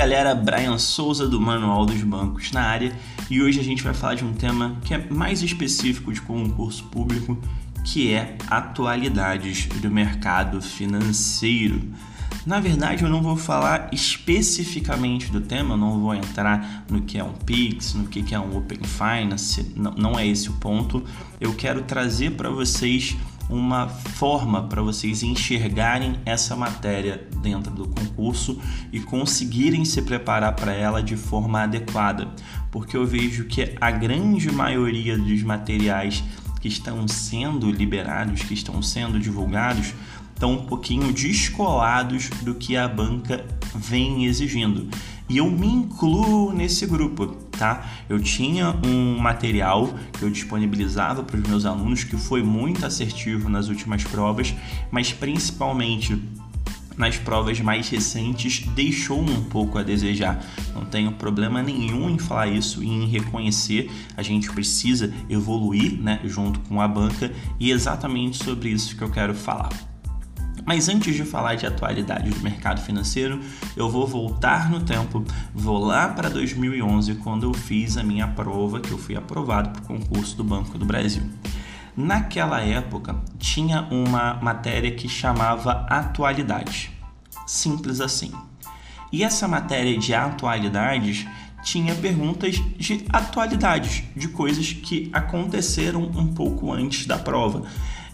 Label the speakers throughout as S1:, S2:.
S1: galera, Brian Souza do Manual dos Bancos na área e hoje a gente vai falar de um tema que é mais específico de concurso público, que é atualidades do mercado financeiro. Na verdade, eu não vou falar especificamente do tema, não vou entrar no que é um Pix, no que é um Open Finance, não é esse o ponto. Eu quero trazer para vocês uma forma para vocês enxergarem essa matéria dentro do concurso e conseguirem se preparar para ela de forma adequada, porque eu vejo que a grande maioria dos materiais que estão sendo liberados, que estão sendo divulgados, estão um pouquinho descolados do que a banca vem exigindo. E eu me incluo nesse grupo, tá? Eu tinha um material que eu disponibilizava para os meus alunos que foi muito assertivo nas últimas provas, mas principalmente nas provas mais recentes deixou um pouco a desejar. Não tenho problema nenhum em falar isso e em reconhecer. A gente precisa evoluir, né, junto com a banca e é exatamente sobre isso que eu quero falar. Mas antes de falar de atualidade do mercado financeiro, eu vou voltar no tempo, vou lá para 2011, quando eu fiz a minha prova, que eu fui aprovado para o concurso do Banco do Brasil. Naquela época, tinha uma matéria que chamava atualidade. Simples assim. E essa matéria de atualidades tinha perguntas de atualidades, de coisas que aconteceram um pouco antes da prova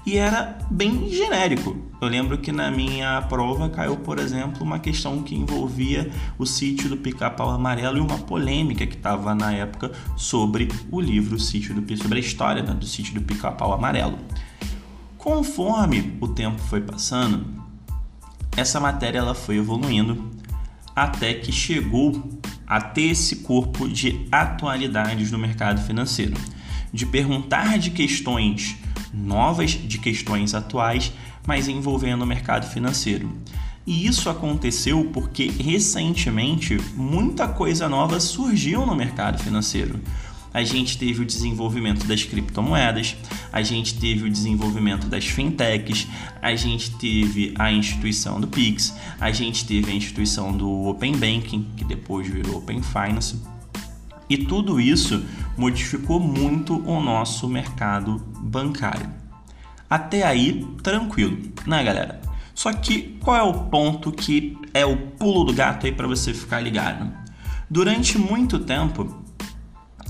S1: e era bem genérico. Eu lembro que na minha prova caiu, por exemplo, uma questão que envolvia o sítio do Pica-Pau Amarelo e uma polêmica que estava na época sobre o livro Sítio do sobre a história né, do sítio do Pica-Pau Amarelo. Conforme o tempo foi passando, essa matéria ela foi evoluindo até que chegou a ter esse corpo de atualidades do mercado financeiro, de perguntar de questões novas de questões atuais, mas envolvendo o mercado financeiro. E isso aconteceu porque recentemente muita coisa nova surgiu no mercado financeiro. A gente teve o desenvolvimento das criptomoedas, a gente teve o desenvolvimento das fintechs, a gente teve a instituição do Pix, a gente teve a instituição do Open Banking, que depois virou Open Finance. E tudo isso modificou muito o nosso mercado bancário. Até aí, tranquilo, né, galera? Só que qual é o ponto que é o pulo do gato aí para você ficar ligado? Durante muito tempo,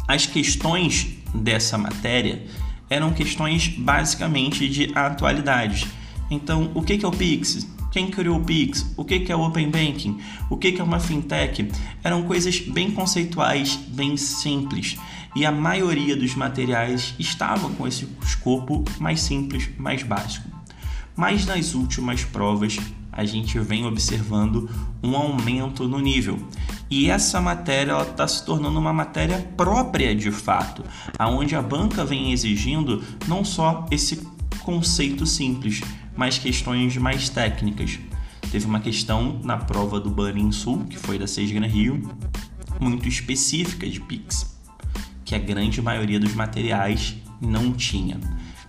S1: as questões dessa matéria eram questões basicamente de atualidades. Então, o que é o Pix? Quem criou o Pix? O que é o Open Banking? O que é uma fintech? Eram coisas bem conceituais, bem simples. E a maioria dos materiais estavam com esse escopo mais simples, mais básico. Mas nas últimas provas, a gente vem observando um aumento no nível. E essa matéria está se tornando uma matéria própria de fato, aonde a banca vem exigindo não só esse conceito simples, mas questões mais técnicas. Teve uma questão na prova do Banin Sul, que foi da Seis Gran Rio, muito específica de Pix, que a grande maioria dos materiais não tinha.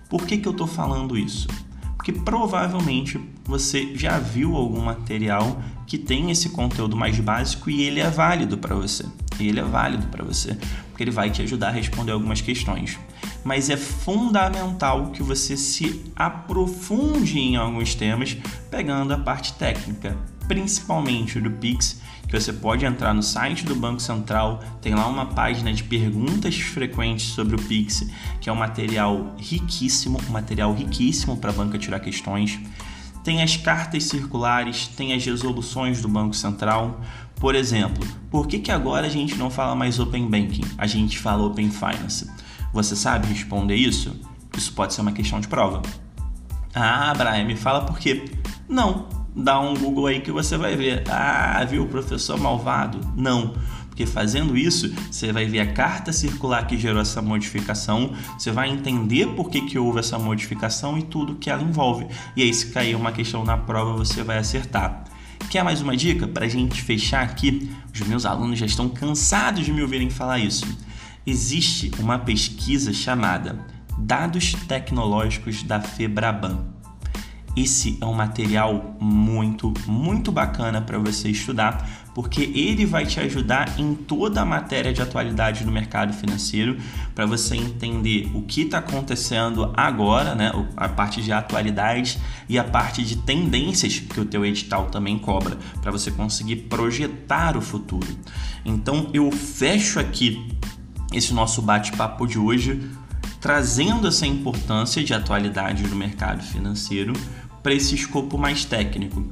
S1: Por que, que eu estou falando isso? Porque provavelmente você já viu algum material que tem esse conteúdo mais básico e ele é válido para você. Ele é válido para você, porque ele vai te ajudar a responder algumas questões mas é fundamental que você se aprofunde em alguns temas, pegando a parte técnica, principalmente do Pix, que você pode entrar no site do Banco Central, tem lá uma página de perguntas frequentes sobre o Pix, que é um material riquíssimo, um material riquíssimo para a banca tirar questões. Tem as cartas circulares, tem as resoluções do Banco Central. Por exemplo, por que, que agora a gente não fala mais Open Banking? A gente fala Open Finance. Você sabe responder isso? Isso pode ser uma questão de prova. Ah, Brian, me fala por quê? Não. Dá um Google aí que você vai ver. Ah, viu professor malvado? Não. Porque fazendo isso, você vai ver a carta circular que gerou essa modificação, você vai entender por que, que houve essa modificação e tudo que ela envolve. E aí, se cair uma questão na prova, você vai acertar. Quer mais uma dica para a gente fechar aqui? Os meus alunos já estão cansados de me ouvirem falar isso existe uma pesquisa chamada Dados Tecnológicos da Febraban. Esse é um material muito, muito bacana para você estudar, porque ele vai te ajudar em toda a matéria de atualidade do mercado financeiro para você entender o que está acontecendo agora, né? A parte de atualidades e a parte de tendências que o teu edital também cobra, para você conseguir projetar o futuro. Então eu fecho aqui esse nosso bate-papo de hoje trazendo essa importância de atualidade no mercado financeiro para esse escopo mais técnico.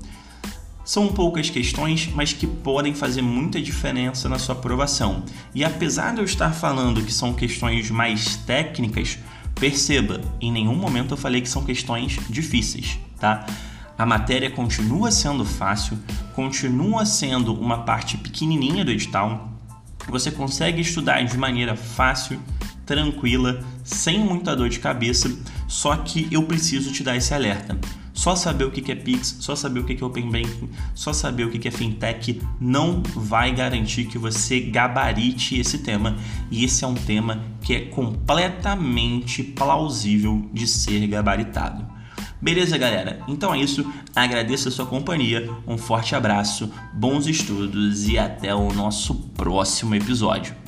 S1: São poucas questões, mas que podem fazer muita diferença na sua aprovação. E apesar de eu estar falando que são questões mais técnicas, perceba, em nenhum momento eu falei que são questões difíceis, tá? A matéria continua sendo fácil, continua sendo uma parte pequenininha do edital. Você consegue estudar de maneira fácil, tranquila, sem muita dor de cabeça, só que eu preciso te dar esse alerta. Só saber o que é Pix, só saber o que é Open Banking, só saber o que é Fintech não vai garantir que você gabarite esse tema. E esse é um tema que é completamente plausível de ser gabaritado. Beleza, galera? Então é isso. Agradeço a sua companhia. Um forte abraço, bons estudos e até o nosso próximo episódio.